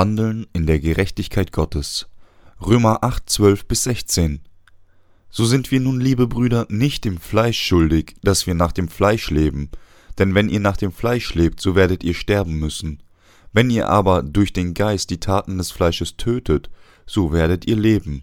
Wandeln in der Gerechtigkeit Gottes. Römer 8, 12 bis 16. So sind wir nun, liebe Brüder, nicht dem Fleisch schuldig, dass wir nach dem Fleisch leben, denn wenn ihr nach dem Fleisch lebt, so werdet ihr sterben müssen. Wenn ihr aber durch den Geist die Taten des Fleisches tötet, so werdet ihr leben.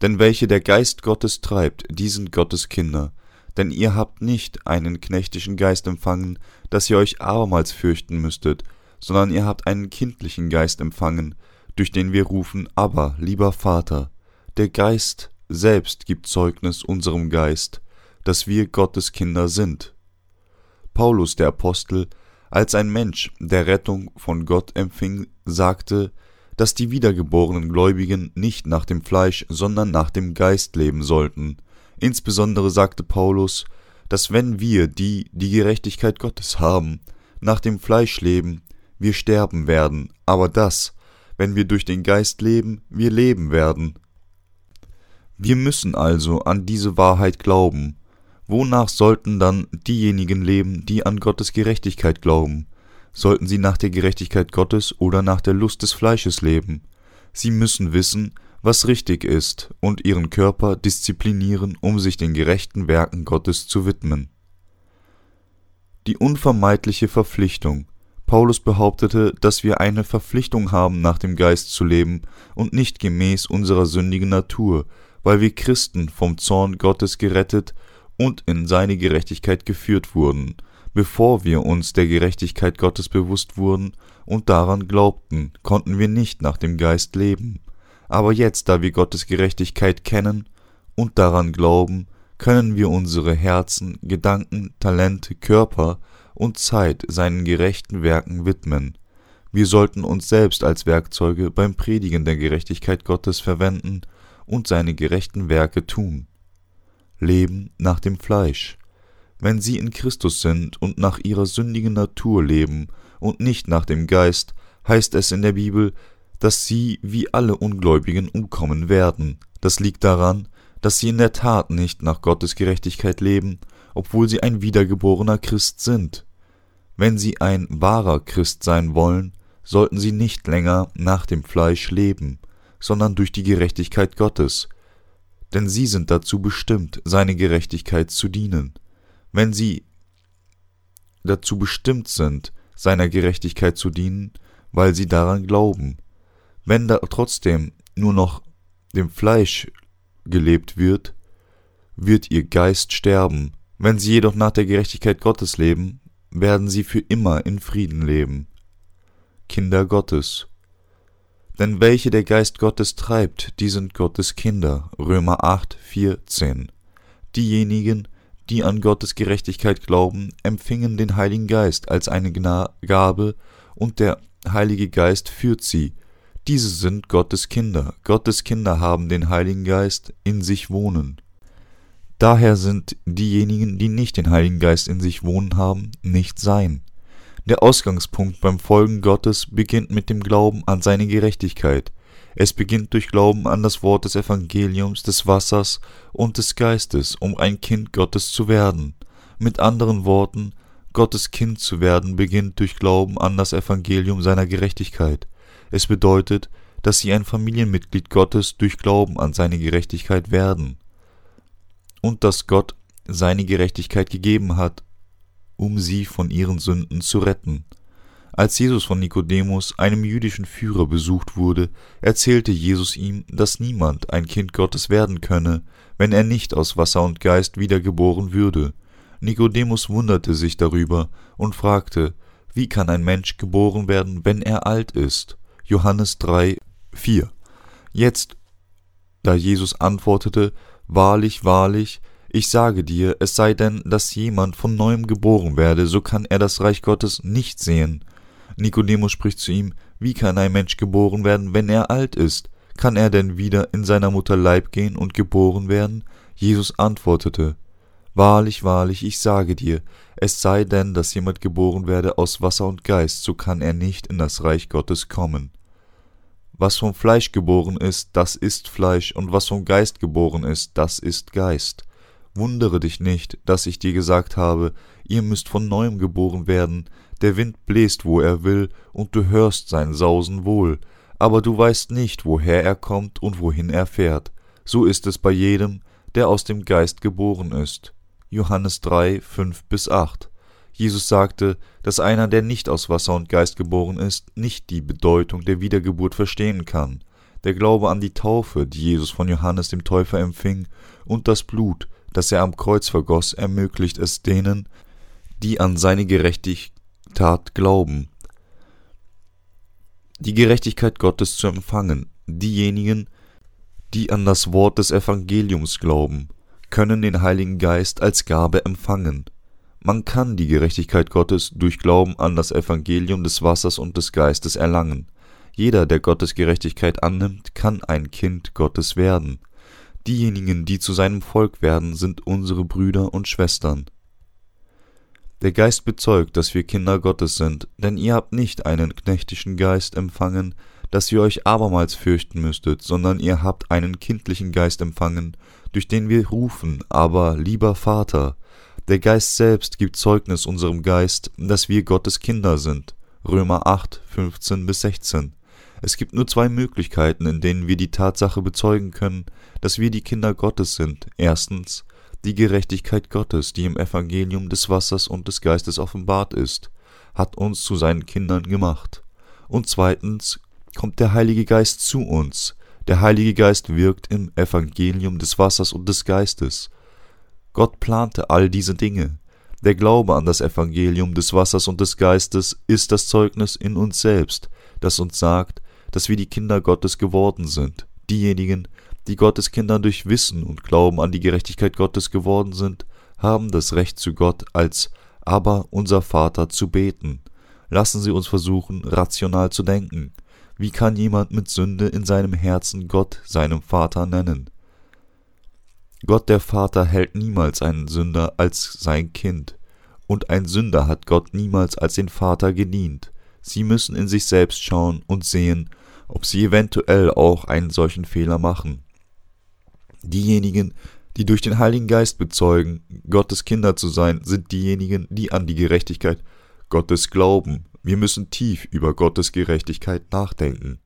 Denn welche der Geist Gottes treibt, die sind Gottes Kinder. Denn ihr habt nicht einen knechtischen Geist empfangen, dass ihr euch abermals fürchten müsstet, sondern ihr habt einen kindlichen Geist empfangen, durch den wir rufen, aber, lieber Vater. Der Geist selbst gibt Zeugnis unserem Geist, dass wir Gottes Kinder sind. Paulus der Apostel, als ein Mensch, der Rettung von Gott empfing, sagte, dass die wiedergeborenen Gläubigen nicht nach dem Fleisch, sondern nach dem Geist leben sollten. Insbesondere sagte Paulus, dass wenn wir, die die Gerechtigkeit Gottes haben, nach dem Fleisch leben, wir sterben werden, aber dass, wenn wir durch den Geist leben, wir leben werden. Wir müssen also an diese Wahrheit glauben. Wonach sollten dann diejenigen leben, die an Gottes Gerechtigkeit glauben? Sollten sie nach der Gerechtigkeit Gottes oder nach der Lust des Fleisches leben? Sie müssen wissen, was richtig ist, und ihren Körper disziplinieren, um sich den gerechten Werken Gottes zu widmen. Die unvermeidliche Verpflichtung, Paulus behauptete, dass wir eine Verpflichtung haben, nach dem Geist zu leben und nicht gemäß unserer sündigen Natur, weil wir Christen vom Zorn Gottes gerettet und in seine Gerechtigkeit geführt wurden, bevor wir uns der Gerechtigkeit Gottes bewusst wurden und daran glaubten, konnten wir nicht nach dem Geist leben. Aber jetzt, da wir Gottes Gerechtigkeit kennen und daran glauben, können wir unsere Herzen, Gedanken, Talente, Körper und Zeit seinen gerechten Werken widmen. Wir sollten uns selbst als Werkzeuge beim Predigen der Gerechtigkeit Gottes verwenden und seine gerechten Werke tun. Leben nach dem Fleisch. Wenn sie in Christus sind und nach ihrer sündigen Natur leben und nicht nach dem Geist, heißt es in der Bibel, dass sie wie alle Ungläubigen umkommen werden. Das liegt daran, dass sie in der Tat nicht nach Gottes Gerechtigkeit leben obwohl sie ein wiedergeborener Christ sind. Wenn sie ein wahrer Christ sein wollen, sollten sie nicht länger nach dem Fleisch leben, sondern durch die Gerechtigkeit Gottes, denn sie sind dazu bestimmt, seine Gerechtigkeit zu dienen. Wenn sie dazu bestimmt sind, seiner Gerechtigkeit zu dienen, weil sie daran glauben. Wenn da trotzdem nur noch dem Fleisch gelebt wird, wird ihr Geist sterben, wenn sie jedoch nach der Gerechtigkeit Gottes leben, werden sie für immer in Frieden leben. Kinder Gottes. Denn welche der Geist Gottes treibt, die sind Gottes Kinder. Römer 8, 14. Diejenigen, die an Gottes Gerechtigkeit glauben, empfingen den Heiligen Geist als eine Gabe und der Heilige Geist führt sie. Diese sind Gottes Kinder. Gottes Kinder haben den Heiligen Geist in sich wohnen. Daher sind diejenigen, die nicht den Heiligen Geist in sich wohnen haben, nicht sein. Der Ausgangspunkt beim Folgen Gottes beginnt mit dem Glauben an seine Gerechtigkeit. Es beginnt durch Glauben an das Wort des Evangeliums, des Wassers und des Geistes, um ein Kind Gottes zu werden. Mit anderen Worten, Gottes Kind zu werden beginnt durch Glauben an das Evangelium seiner Gerechtigkeit. Es bedeutet, dass sie ein Familienmitglied Gottes durch Glauben an seine Gerechtigkeit werden und dass Gott seine Gerechtigkeit gegeben hat, um sie von ihren Sünden zu retten. Als Jesus von Nikodemus, einem jüdischen Führer, besucht wurde, erzählte Jesus ihm, dass niemand ein Kind Gottes werden könne, wenn er nicht aus Wasser und Geist wiedergeboren würde. Nikodemus wunderte sich darüber und fragte, wie kann ein Mensch geboren werden, wenn er alt ist? Johannes 3, 4. Jetzt, da Jesus antwortete, Wahrlich, wahrlich, ich sage dir, es sei denn, dass jemand von neuem geboren werde, so kann er das Reich Gottes nicht sehen. Nikodemus spricht zu ihm, wie kann ein Mensch geboren werden, wenn er alt ist? Kann er denn wieder in seiner Mutter Leib gehen und geboren werden? Jesus antwortete, Wahrlich, wahrlich, ich sage dir, es sei denn, dass jemand geboren werde aus Wasser und Geist, so kann er nicht in das Reich Gottes kommen. Was vom Fleisch geboren ist, das ist Fleisch, und was vom Geist geboren ist, das ist Geist. Wundere dich nicht, dass ich dir gesagt habe, ihr müsst von neuem geboren werden, der Wind bläst, wo er will, und du hörst sein Sausen wohl, aber du weißt nicht, woher er kommt und wohin er fährt. So ist es bei jedem, der aus dem Geist geboren ist. Johannes 3, 5 bis 8. Jesus sagte, dass einer, der nicht aus Wasser und Geist geboren ist, nicht die Bedeutung der Wiedergeburt verstehen kann. Der Glaube an die Taufe, die Jesus von Johannes dem Täufer empfing, und das Blut, das er am Kreuz vergoss, ermöglicht es denen, die an seine Gerechtigkeit glauben, die Gerechtigkeit Gottes zu empfangen. Diejenigen, die an das Wort des Evangeliums glauben, können den Heiligen Geist als Gabe empfangen. Man kann die Gerechtigkeit Gottes durch Glauben an das Evangelium des Wassers und des Geistes erlangen. Jeder, der Gottes Gerechtigkeit annimmt, kann ein Kind Gottes werden. Diejenigen, die zu seinem Volk werden, sind unsere Brüder und Schwestern. Der Geist bezeugt, dass wir Kinder Gottes sind, denn ihr habt nicht einen knechtischen Geist empfangen, dass ihr euch abermals fürchten müsstet, sondern ihr habt einen kindlichen Geist empfangen, durch den wir rufen, aber lieber Vater. Der Geist selbst gibt Zeugnis unserem Geist, dass wir Gottes Kinder sind. Römer 8, 15 bis 16. Es gibt nur zwei Möglichkeiten, in denen wir die Tatsache bezeugen können, dass wir die Kinder Gottes sind. Erstens, die Gerechtigkeit Gottes, die im Evangelium des Wassers und des Geistes offenbart ist, hat uns zu seinen Kindern gemacht. Und zweitens, kommt der Heilige Geist zu uns. Der Heilige Geist wirkt im Evangelium des Wassers und des Geistes. Gott plante all diese Dinge. Der Glaube an das Evangelium des Wassers und des Geistes ist das Zeugnis in uns selbst, das uns sagt, dass wir die Kinder Gottes geworden sind. Diejenigen, die Gottes Kinder durch Wissen und Glauben an die Gerechtigkeit Gottes geworden sind, haben das Recht zu Gott als aber unser Vater zu beten. Lassen Sie uns versuchen, rational zu denken. Wie kann jemand mit Sünde in seinem Herzen Gott seinem Vater nennen? Gott der Vater hält niemals einen Sünder als sein Kind, und ein Sünder hat Gott niemals als den Vater gedient. Sie müssen in sich selbst schauen und sehen, ob sie eventuell auch einen solchen Fehler machen. Diejenigen, die durch den Heiligen Geist bezeugen, Gottes Kinder zu sein, sind diejenigen, die an die Gerechtigkeit Gottes glauben. Wir müssen tief über Gottes Gerechtigkeit nachdenken.